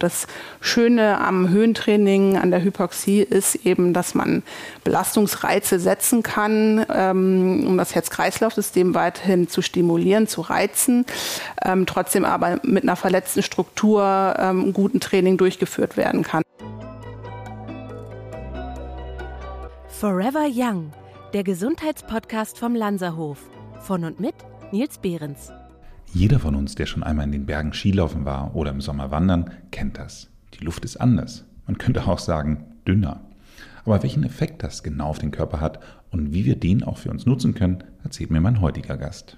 Das Schöne am Höhentraining, an der Hypoxie ist eben, dass man Belastungsreize setzen kann, ähm, um das Herz-Kreislauf-System weiterhin zu stimulieren, zu reizen, ähm, trotzdem aber mit einer verletzten Struktur ähm, guten Training durchgeführt werden kann. Forever Young, der Gesundheitspodcast vom Lanzerhof. Von und mit Nils Behrens. Jeder von uns, der schon einmal in den Bergen Skilaufen war oder im Sommer wandern, kennt das. Die Luft ist anders. Man könnte auch sagen, dünner. Aber welchen Effekt das genau auf den Körper hat und wie wir den auch für uns nutzen können, erzählt mir mein heutiger Gast.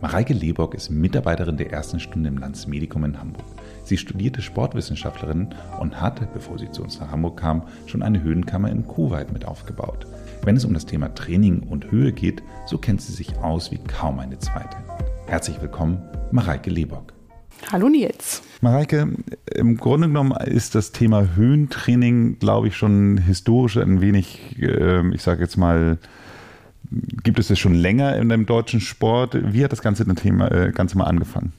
Mareike Lebock ist Mitarbeiterin der ersten Stunde im Landsmedikum in Hamburg. Sie studierte Sportwissenschaftlerin und hatte, bevor sie zu uns nach Hamburg kam, schon eine Höhenkammer in Kuwait mit aufgebaut. Wenn es um das Thema Training und Höhe geht, so kennt sie sich aus wie kaum eine zweite. Herzlich willkommen, Mareike Lebock. Hallo Nils. Mareike, im Grunde genommen ist das Thema Höhentraining, glaube ich, schon historisch ein wenig, ähm, ich sage jetzt mal, gibt es es schon länger in dem deutschen Sport. Wie hat das ganze Thema äh, Ganze mal angefangen?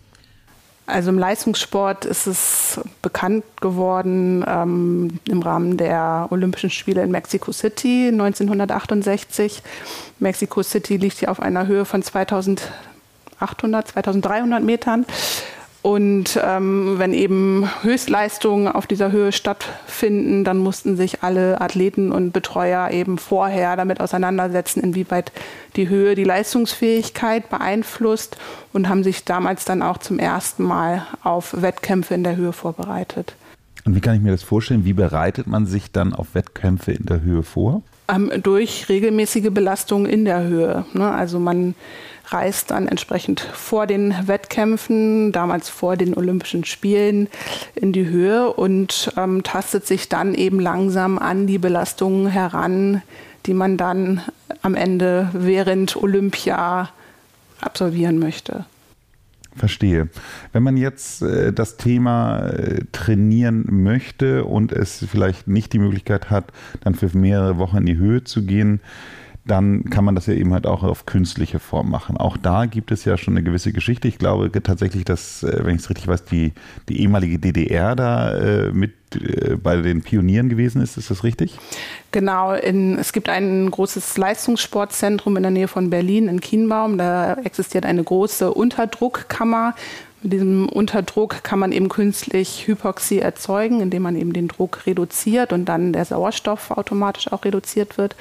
Also im Leistungssport ist es bekannt geworden ähm, im Rahmen der Olympischen Spiele in Mexico City 1968. Mexico City liegt hier auf einer Höhe von 2000 2800, 2300 Metern. Und ähm, wenn eben Höchstleistungen auf dieser Höhe stattfinden, dann mussten sich alle Athleten und Betreuer eben vorher damit auseinandersetzen, inwieweit die Höhe die Leistungsfähigkeit beeinflusst und haben sich damals dann auch zum ersten Mal auf Wettkämpfe in der Höhe vorbereitet. Und wie kann ich mir das vorstellen? Wie bereitet man sich dann auf Wettkämpfe in der Höhe vor? Ähm, durch regelmäßige Belastung in der Höhe. Ne? Also man reist dann entsprechend vor den Wettkämpfen, damals vor den Olympischen Spielen, in die Höhe und ähm, tastet sich dann eben langsam an die Belastungen heran, die man dann am Ende während Olympia absolvieren möchte. Verstehe. Wenn man jetzt äh, das Thema äh, trainieren möchte und es vielleicht nicht die Möglichkeit hat, dann für mehrere Wochen in die Höhe zu gehen, dann kann man das ja eben halt auch auf künstliche Form machen. Auch da gibt es ja schon eine gewisse Geschichte. Ich glaube tatsächlich, dass, äh, wenn ich es richtig weiß, die, die ehemalige DDR da äh, mit äh, bei den Pionieren gewesen ist. Ist das richtig? Genau. In, es gibt ein großes Leistungssportzentrum in der Nähe von Berlin in Kienbaum. Da existiert eine große Unterdruckkammer mit diesem Unterdruck kann man eben künstlich Hypoxie erzeugen, indem man eben den Druck reduziert und dann der Sauerstoff automatisch auch reduziert wird.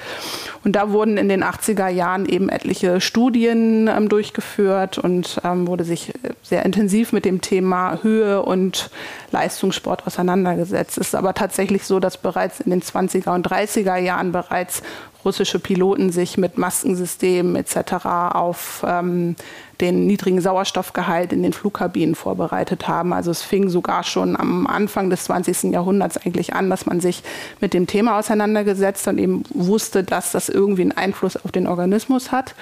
Und da wurden in den 80er Jahren eben etliche Studien ähm, durchgeführt und ähm, wurde sich sehr intensiv mit dem Thema Höhe und Leistungssport auseinandergesetzt. Es ist aber tatsächlich so, dass bereits in den 20er und 30er Jahren bereits russische Piloten sich mit Maskensystemen etc. auf ähm, den niedrigen Sauerstoffgehalt in den Flugkabinen vorbereitet haben. Also es fing sogar schon am Anfang des 20. Jahrhunderts eigentlich an, dass man sich mit dem Thema auseinandergesetzt und eben wusste, dass das irgendwie einen Einfluss auf den Organismus hat.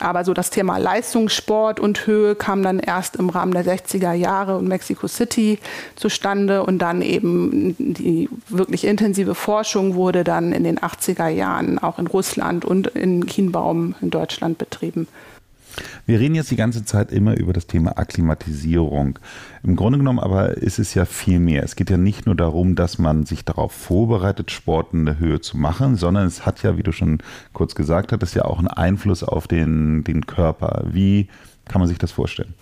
Aber so das Thema Leistungssport und Höhe kam dann erst im Rahmen der 60er Jahre und Mexico City zustande und dann eben die wirklich intensive Forschung wurde dann in den 80er Jahren auch in Russland und in Kienbaum in Deutschland betrieben. Wir reden jetzt die ganze Zeit immer über das Thema Akklimatisierung. Im Grunde genommen aber ist es ja viel mehr. Es geht ja nicht nur darum, dass man sich darauf vorbereitet, Sport in der Höhe zu machen, sondern es hat ja, wie du schon kurz gesagt hattest, ja auch einen Einfluss auf den, den Körper. Wie kann man sich das vorstellen?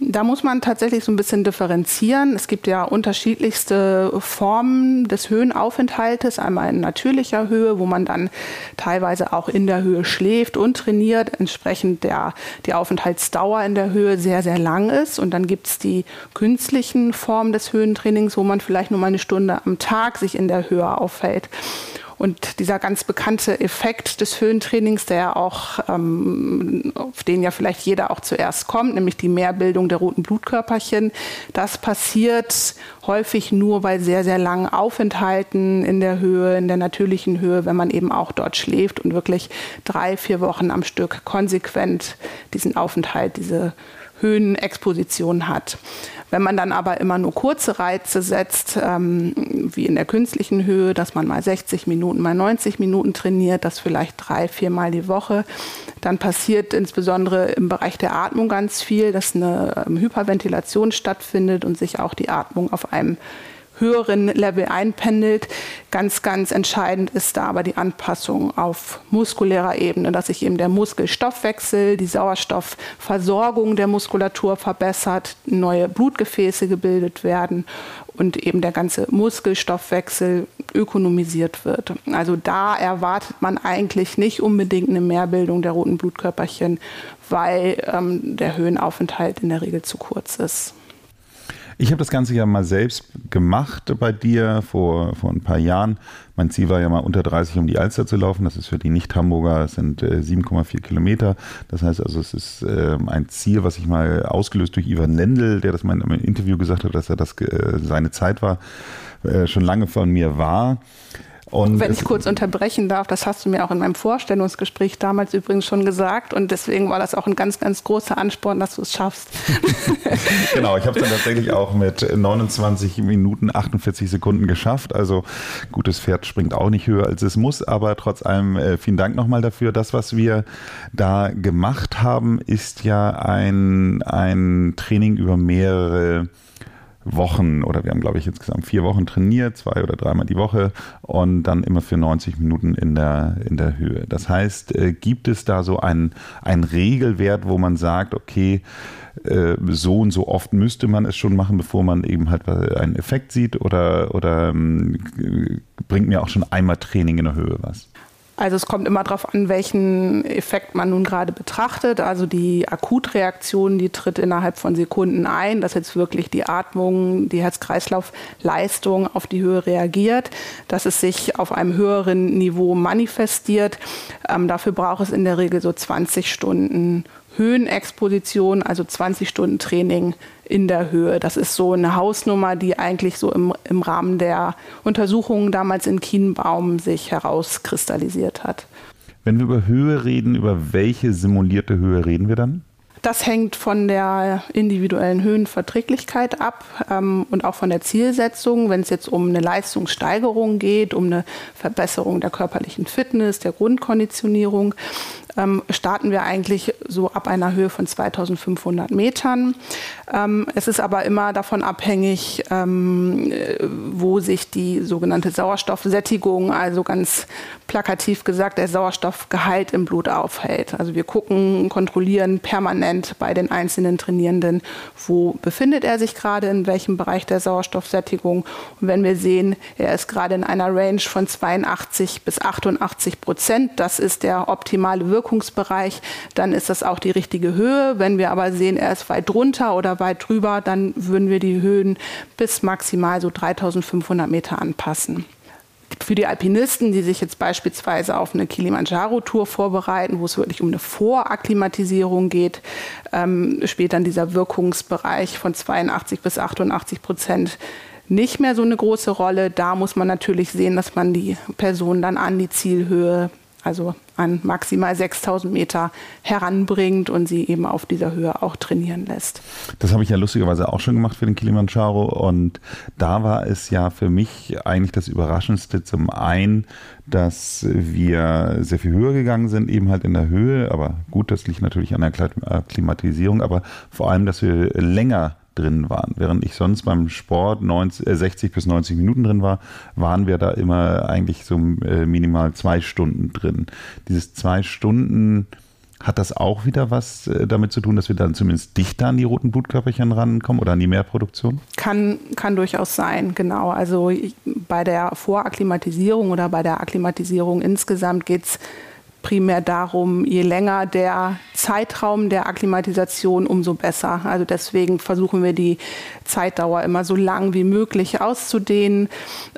Da muss man tatsächlich so ein bisschen differenzieren. Es gibt ja unterschiedlichste Formen des Höhenaufenthaltes. Einmal in natürlicher Höhe, wo man dann teilweise auch in der Höhe schläft und trainiert, entsprechend der, die Aufenthaltsdauer in der Höhe sehr, sehr lang ist. Und dann gibt es die künstlichen Formen des Höhentrainings, wo man vielleicht nur mal eine Stunde am Tag sich in der Höhe auffällt. Und dieser ganz bekannte Effekt des Höhentrainings, der auch, ähm, auf den ja vielleicht jeder auch zuerst kommt, nämlich die Mehrbildung der roten Blutkörperchen, das passiert häufig nur bei sehr, sehr langen Aufenthalten in der Höhe, in der natürlichen Höhe, wenn man eben auch dort schläft und wirklich drei, vier Wochen am Stück konsequent diesen Aufenthalt, diese Höhenexposition hat. Wenn man dann aber immer nur kurze Reize setzt, ähm, wie in der künstlichen Höhe, dass man mal 60 Minuten, mal 90 Minuten trainiert, das vielleicht drei, viermal die Woche, dann passiert insbesondere im Bereich der Atmung ganz viel, dass eine ähm, Hyperventilation stattfindet und sich auch die Atmung auf einem höheren Level einpendelt. Ganz, ganz entscheidend ist da aber die Anpassung auf muskulärer Ebene, dass sich eben der Muskelstoffwechsel, die Sauerstoffversorgung der Muskulatur verbessert, neue Blutgefäße gebildet werden und eben der ganze Muskelstoffwechsel ökonomisiert wird. Also da erwartet man eigentlich nicht unbedingt eine Mehrbildung der roten Blutkörperchen, weil ähm, der Höhenaufenthalt in der Regel zu kurz ist. Ich habe das Ganze ja mal selbst gemacht bei dir vor, vor ein paar Jahren. Mein Ziel war ja mal unter 30 um die Alster zu laufen. Das ist für die Nicht-Hamburger, sind äh, 7,4 Kilometer. Das heißt also, es ist äh, ein Ziel, was ich mal ausgelöst durch Ivan Lendl, der das mal in einem Interview gesagt hat, dass er das äh, seine Zeit war, äh, schon lange von mir war. Und Wenn ich kurz unterbrechen darf, das hast du mir auch in meinem Vorstellungsgespräch damals übrigens schon gesagt und deswegen war das auch ein ganz, ganz großer Ansporn, dass du es schaffst. genau, ich habe es dann tatsächlich auch mit 29 Minuten 48 Sekunden geschafft. Also gutes Pferd springt auch nicht höher als es muss, aber trotz allem äh, vielen Dank nochmal dafür. Das, was wir da gemacht haben, ist ja ein, ein Training über mehrere Wochen oder wir haben, glaube ich, insgesamt vier Wochen trainiert, zwei oder dreimal die Woche und dann immer für 90 Minuten in der, in der Höhe. Das heißt, äh, gibt es da so einen, Regelwert, wo man sagt, okay, äh, so und so oft müsste man es schon machen, bevor man eben halt einen Effekt sieht oder, oder ähm, bringt mir auch schon einmal Training in der Höhe was? Also es kommt immer darauf an, welchen Effekt man nun gerade betrachtet. Also die Akutreaktion, die tritt innerhalb von Sekunden ein, dass jetzt wirklich die Atmung, die Herz-Kreislauf-Leistung auf die Höhe reagiert, dass es sich auf einem höheren Niveau manifestiert. Ähm, dafür braucht es in der Regel so 20 Stunden Höhenexposition, also 20 Stunden Training in der Höhe. Das ist so eine Hausnummer, die eigentlich so im, im Rahmen der Untersuchungen damals in Kienbaum sich herauskristallisiert hat. Wenn wir über Höhe reden, über welche simulierte Höhe reden wir dann? Das hängt von der individuellen Höhenverträglichkeit ab ähm, und auch von der Zielsetzung. Wenn es jetzt um eine Leistungssteigerung geht, um eine Verbesserung der körperlichen Fitness, der Grundkonditionierung, ähm, starten wir eigentlich so ab einer Höhe von 2500 Metern. Ähm, es ist aber immer davon abhängig, ähm, wo sich die sogenannte Sauerstoffsättigung, also ganz plakativ gesagt, der Sauerstoffgehalt im Blut aufhält. Also wir gucken, kontrollieren permanent bei den einzelnen Trainierenden, wo befindet er sich gerade, in welchem Bereich der Sauerstoffsättigung. Und wenn wir sehen, er ist gerade in einer Range von 82 bis 88 Prozent, das ist der optimale Wirkung Wirkungsbereich, dann ist das auch die richtige Höhe. Wenn wir aber sehen, er ist weit drunter oder weit drüber, dann würden wir die Höhen bis maximal so 3500 Meter anpassen für die Alpinisten, die sich jetzt beispielsweise auf eine Kilimanjaro-Tour vorbereiten, wo es wirklich um eine Vorakklimatisierung geht, ähm, spielt dann dieser Wirkungsbereich von 82 bis 88 Prozent nicht mehr so eine große Rolle. Da muss man natürlich sehen, dass man die Person dann an die Zielhöhe also an maximal 6000 Meter heranbringt und sie eben auf dieser Höhe auch trainieren lässt. Das habe ich ja lustigerweise auch schon gemacht für den Kilimanjaro. Und da war es ja für mich eigentlich das Überraschendste zum einen, dass wir sehr viel höher gegangen sind, eben halt in der Höhe, aber gut, das liegt natürlich an der Klimatisierung, aber vor allem, dass wir länger drin waren. Während ich sonst beim Sport 90, äh, 60 bis 90 Minuten drin war, waren wir da immer eigentlich so äh, minimal zwei Stunden drin. Dieses zwei Stunden hat das auch wieder was äh, damit zu tun, dass wir dann zumindest dichter an die roten Blutkörperchen rankommen oder an die Mehrproduktion? Kann, kann durchaus sein, genau. Also ich, bei der Vorakklimatisierung oder bei der Akklimatisierung insgesamt geht es primär darum, je länger der Zeitraum der Akklimatisation, umso besser. Also deswegen versuchen wir die Zeitdauer immer so lang wie möglich auszudehnen.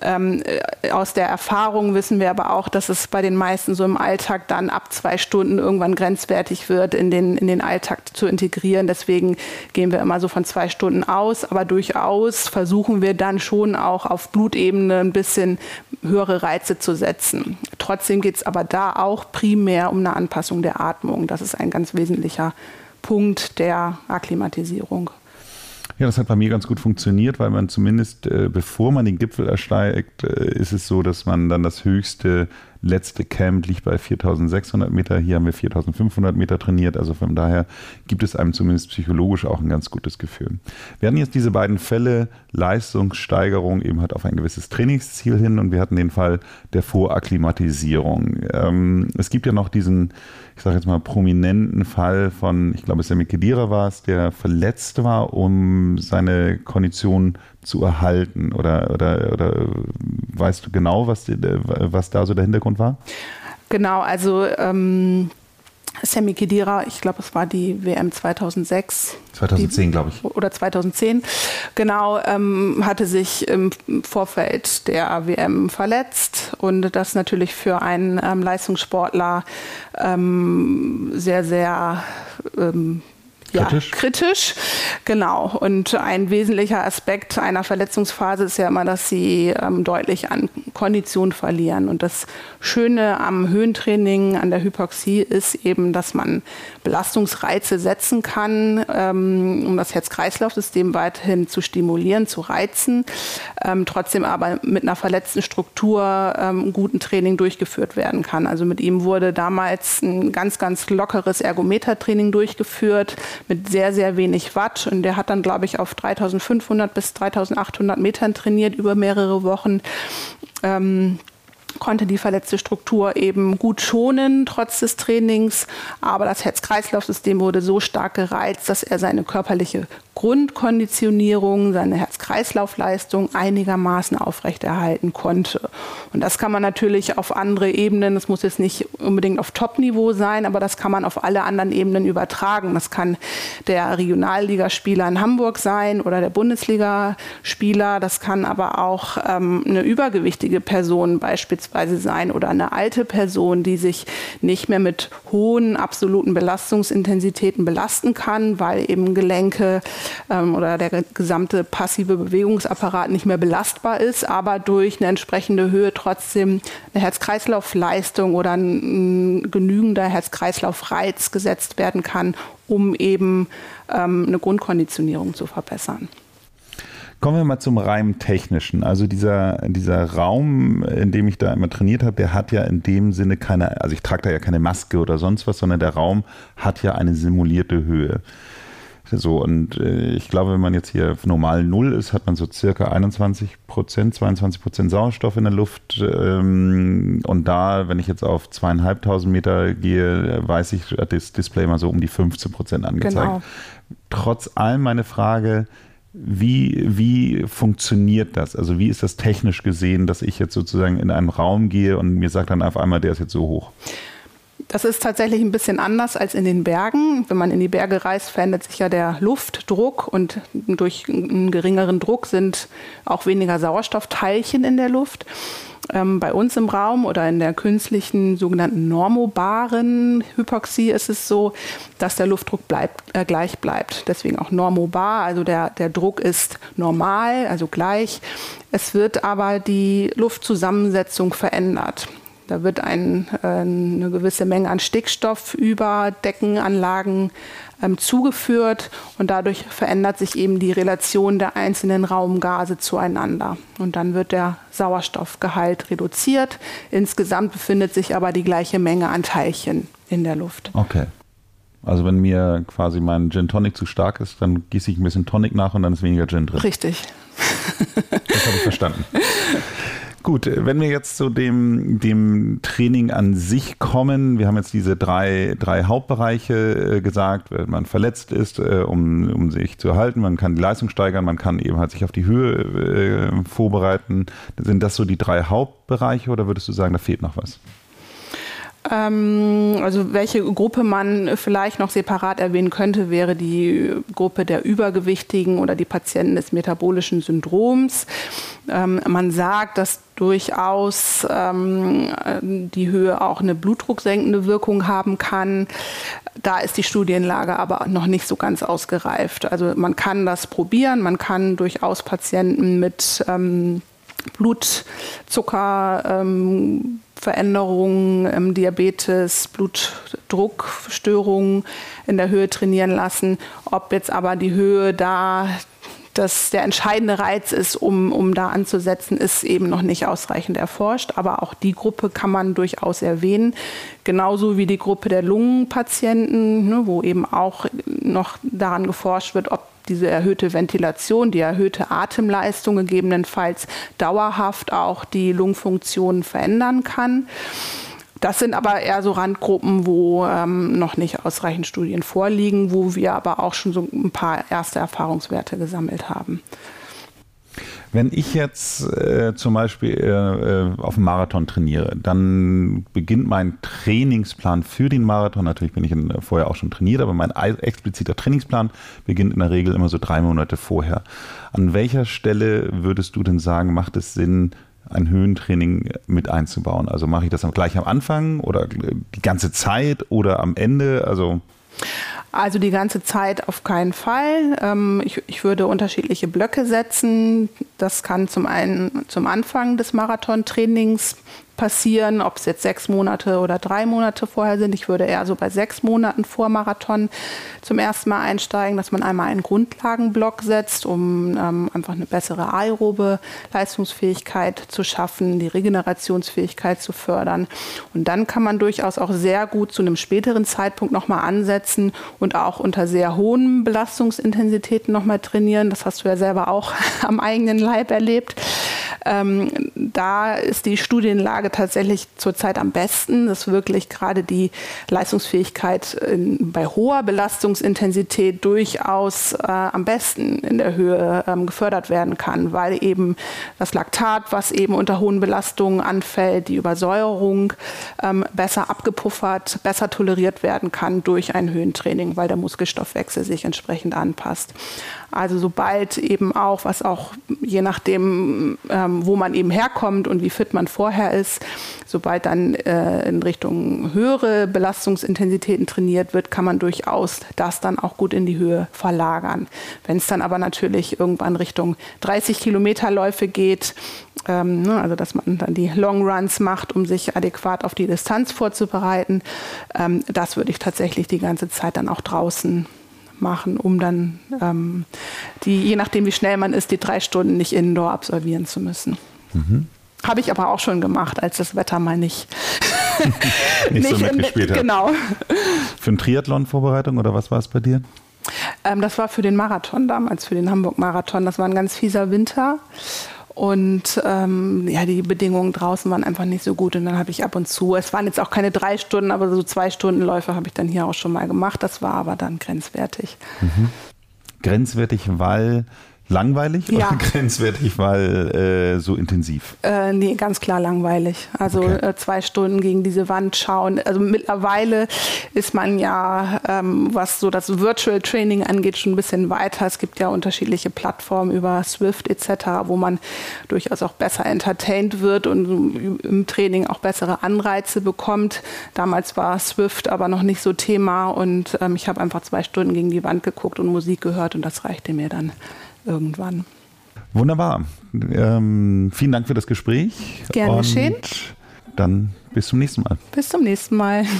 Ähm, äh, aus der Erfahrung wissen wir aber auch, dass es bei den meisten so im Alltag dann ab zwei Stunden irgendwann grenzwertig wird, in den, in den Alltag zu integrieren. Deswegen gehen wir immer so von zwei Stunden aus. Aber durchaus versuchen wir dann schon auch auf Blutebene ein bisschen höhere Reize zu setzen. Trotzdem geht es aber da auch primär um eine Anpassung der Atmung. Das ist ein ganz wesentlicher Punkt der Akklimatisierung. Ja, das hat bei mir ganz gut funktioniert, weil man zumindest, äh, bevor man den Gipfel ersteigt, äh, ist es so, dass man dann das höchste letzte Camp liegt bei 4600 Meter. Hier haben wir 4500 Meter trainiert. Also von daher gibt es einem zumindest psychologisch auch ein ganz gutes Gefühl. Wir hatten jetzt diese beiden Fälle, Leistungssteigerung eben halt auf ein gewisses Trainingsziel hin und wir hatten den Fall der Vorakklimatisierung. Ähm, es gibt ja noch diesen, ich sage jetzt mal, prominenten Fall von, ich glaube, Sammy Kedira war es, der verletzt war, um seine Kondition zu erhalten? Oder, oder, oder weißt du genau, was, was da so der Hintergrund war? Genau, also ähm, Sammy Kedira, ich glaube, es war die WM 2006. 2010, glaube ich. Oder 2010, genau, ähm, hatte sich im Vorfeld der WM verletzt und das natürlich für einen ähm, Leistungssportler ähm, sehr, sehr ähm, kritisch. Ja, kritisch, genau. Und ein wesentlicher Aspekt einer Verletzungsphase ist ja immer, dass sie ähm, deutlich an Kondition verlieren. Und das Schöne am Höhentraining, an der Hypoxie ist eben, dass man Belastungsreize setzen kann, ähm, um das Herz-Kreislauf-System weiterhin zu stimulieren, zu reizen, ähm, trotzdem aber mit einer verletzten Struktur ähm, guten Training durchgeführt werden kann. Also mit ihm wurde damals ein ganz, ganz lockeres Ergometertraining durchgeführt mit sehr, sehr wenig Watt. Und der hat dann, glaube ich, auf 3500 bis 3800 Metern trainiert über mehrere Wochen. Ähm, konnte die verletzte Struktur eben gut schonen, trotz des Trainings. Aber das Herz-Kreislauf-System wurde so stark gereizt, dass er seine körperliche Grundkonditionierung, seine Herz-Kreislauf-Leistung einigermaßen aufrechterhalten konnte. Und das kann man natürlich auf andere Ebenen, das muss jetzt nicht unbedingt auf Top-Niveau sein, aber das kann man auf alle anderen Ebenen übertragen. Das kann der Regionalligaspieler in Hamburg sein oder der Bundesligaspieler. Das kann aber auch ähm, eine übergewichtige Person beispielsweise sein oder eine alte Person, die sich nicht mehr mit hohen absoluten Belastungsintensitäten belasten kann, weil eben Gelenke ähm, oder der gesamte passive Bewegungsapparat nicht mehr belastbar ist, aber durch eine entsprechende Höhe trotzdem eine Herz-Kreislauf-Leistung oder ein, ein genügender Herz-Kreislauf-Reiz gesetzt werden kann, um eben ähm, eine Grundkonditionierung zu verbessern. Kommen wir mal zum rein technischen. Also dieser, dieser Raum, in dem ich da immer trainiert habe, der hat ja in dem Sinne keine, also ich trage da ja keine Maske oder sonst was, sondern der Raum hat ja eine simulierte Höhe. So, und äh, ich glaube, wenn man jetzt hier normal Null ist, hat man so circa 21 Prozent, 22 Prozent Sauerstoff in der Luft. Ähm, und da, wenn ich jetzt auf zweieinhalbtausend Meter gehe, weiß ich, hat das Display mal so um die 15 Prozent angezeigt. Genau. Trotz allem meine Frage, wie, wie funktioniert das? Also wie ist das technisch gesehen, dass ich jetzt sozusagen in einen Raum gehe und mir sagt dann auf einmal, der ist jetzt so hoch? Das ist tatsächlich ein bisschen anders als in den Bergen. Wenn man in die Berge reist, verändert sich ja der Luftdruck und durch einen geringeren Druck sind auch weniger Sauerstoffteilchen in der Luft. Ähm, bei uns im Raum oder in der künstlichen sogenannten normobaren Hypoxie ist es so, dass der Luftdruck bleibt, äh, gleich bleibt. Deswegen auch normobar, also der, der Druck ist normal, also gleich. Es wird aber die Luftzusammensetzung verändert. Da wird ein, äh, eine gewisse Menge an Stickstoff über Deckenanlagen ähm, zugeführt und dadurch verändert sich eben die Relation der einzelnen Raumgase zueinander. Und dann wird der Sauerstoffgehalt reduziert. Insgesamt befindet sich aber die gleiche Menge an Teilchen in der Luft. Okay. Also wenn mir quasi mein Gin Tonic zu stark ist, dann gieße ich ein bisschen Tonic nach und dann ist weniger Gin drin. Richtig. Das habe ich verstanden. Gut, wenn wir jetzt zu dem, dem Training an sich kommen, wir haben jetzt diese drei, drei Hauptbereiche äh, gesagt, wenn man verletzt ist, äh, um, um sich zu erhalten, man kann die Leistung steigern, man kann eben halt sich auf die Höhe äh, vorbereiten. Sind das so die drei Hauptbereiche oder würdest du sagen, da fehlt noch was? Ähm, also welche Gruppe man vielleicht noch separat erwähnen könnte, wäre die Gruppe der Übergewichtigen oder die Patienten des metabolischen Syndroms. Ähm, man sagt, dass durchaus ähm, die Höhe auch eine blutdrucksenkende Wirkung haben kann. Da ist die Studienlage aber noch nicht so ganz ausgereift. Also man kann das probieren, man kann durchaus Patienten mit ähm, Blutzucker ähm, ähm, Diabetes, Blutdruckstörungen in der Höhe trainieren lassen. Ob jetzt aber die Höhe da das der entscheidende Reiz ist, um, um da anzusetzen, ist eben noch nicht ausreichend erforscht. Aber auch die Gruppe kann man durchaus erwähnen. Genauso wie die Gruppe der Lungenpatienten, ne, wo eben auch noch daran geforscht wird, ob diese erhöhte Ventilation, die erhöhte Atemleistung gegebenenfalls dauerhaft auch die Lungenfunktion verändern kann. Das sind aber eher so Randgruppen, wo ähm, noch nicht ausreichend Studien vorliegen, wo wir aber auch schon so ein paar erste Erfahrungswerte gesammelt haben. Wenn ich jetzt äh, zum Beispiel äh, äh, auf dem Marathon trainiere, dann beginnt mein Trainingsplan für den Marathon. Natürlich bin ich in, vorher auch schon trainiert, aber mein expliziter Trainingsplan beginnt in der Regel immer so drei Monate vorher. An welcher Stelle würdest du denn sagen, macht es Sinn, ein Höhentraining mit einzubauen? Also mache ich das gleich am Anfang oder die ganze Zeit oder am Ende? Also also die ganze Zeit auf keinen Fall. Ähm, ich, ich, würde unterschiedliche Blöcke setzen. Das kann zum einen zum Anfang des Marathontrainings passieren, ob es jetzt sechs Monate oder drei Monate vorher sind. Ich würde eher so bei sechs Monaten vor Marathon zum ersten Mal einsteigen, dass man einmal einen Grundlagenblock setzt, um ähm, einfach eine bessere aerobe Leistungsfähigkeit zu schaffen, die Regenerationsfähigkeit zu fördern. Und dann kann man durchaus auch sehr gut zu einem späteren Zeitpunkt nochmal ansetzen und auch unter sehr hohen Belastungsintensitäten nochmal trainieren. Das hast du ja selber auch am eigenen Leib erlebt. Ähm, da ist die Studienlage tatsächlich zurzeit am besten, dass wirklich gerade die Leistungsfähigkeit in, bei hoher Belastungsintensität durchaus äh, am besten in der Höhe ähm, gefördert werden kann, weil eben das Laktat, was eben unter hohen Belastungen anfällt, die Übersäuerung ähm, besser abgepuffert, besser toleriert werden kann durch ein Höhentraining, weil der Muskelstoffwechsel sich entsprechend anpasst. Also sobald eben auch, was auch je nachdem, ähm, wo man eben herkommt und wie fit man vorher ist, sobald dann äh, in Richtung höhere Belastungsintensitäten trainiert wird, kann man durchaus das dann auch gut in die Höhe verlagern. Wenn es dann aber natürlich irgendwann Richtung 30 Kilometer Läufe geht, ähm, ne, also dass man dann die Long Runs macht, um sich adäquat auf die Distanz vorzubereiten, ähm, das würde ich tatsächlich die ganze Zeit dann auch draußen machen, um dann ähm, die, je nachdem wie schnell man ist, die drei Stunden nicht indoor absolvieren zu müssen. Mhm. Habe ich aber auch schon gemacht, als das Wetter mal nicht, nicht, so mitgespielt hat. Genau. Für eine Triathlon-Vorbereitung oder was war es bei dir? Ähm, das war für den Marathon damals, für den Hamburg-Marathon. Das war ein ganz fieser Winter. Und ähm, ja, die Bedingungen draußen waren einfach nicht so gut. Und dann habe ich ab und zu, es waren jetzt auch keine drei Stunden, aber so zwei Stunden Läufe habe ich dann hier auch schon mal gemacht. Das war aber dann grenzwertig. Mhm. Grenzwertig, weil langweilig ja. oder grenzwertig, weil äh, so intensiv? Äh, nee, ganz klar langweilig. Also okay. äh, zwei Stunden gegen diese Wand schauen. Also mittlerweile ist man ja, ähm, was so das Virtual Training angeht, schon ein bisschen weiter. Es gibt ja unterschiedliche Plattformen über Swift etc., wo man durchaus auch besser entertained wird und im Training auch bessere Anreize bekommt. Damals war Swift aber noch nicht so Thema und ähm, ich habe einfach zwei Stunden gegen die Wand geguckt und Musik gehört und das reichte mir dann irgendwann. Wunderbar. Ähm, vielen Dank für das Gespräch. Gerne geschehen. Dann bis zum nächsten Mal. Bis zum nächsten Mal.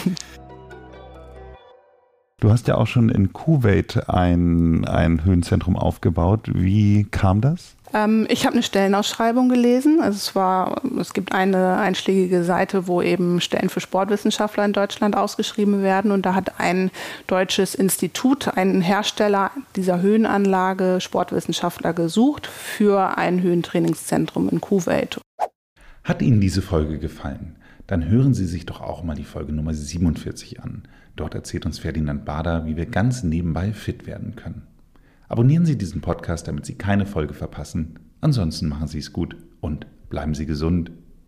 Du hast ja auch schon in Kuwait ein, ein Höhenzentrum aufgebaut. Wie kam das? Ähm, ich habe eine Stellenausschreibung gelesen. Also es war, es gibt eine einschlägige Seite, wo eben Stellen für Sportwissenschaftler in Deutschland ausgeschrieben werden. Und da hat ein deutsches Institut, ein Hersteller dieser Höhenanlage, Sportwissenschaftler gesucht für ein Höhentrainingszentrum in Kuwait. Hat Ihnen diese Folge gefallen? Dann hören Sie sich doch auch mal die Folge Nummer 47 an. Dort erzählt uns Ferdinand Bader, wie wir ganz nebenbei fit werden können. Abonnieren Sie diesen Podcast, damit Sie keine Folge verpassen. Ansonsten machen Sie es gut und bleiben Sie gesund.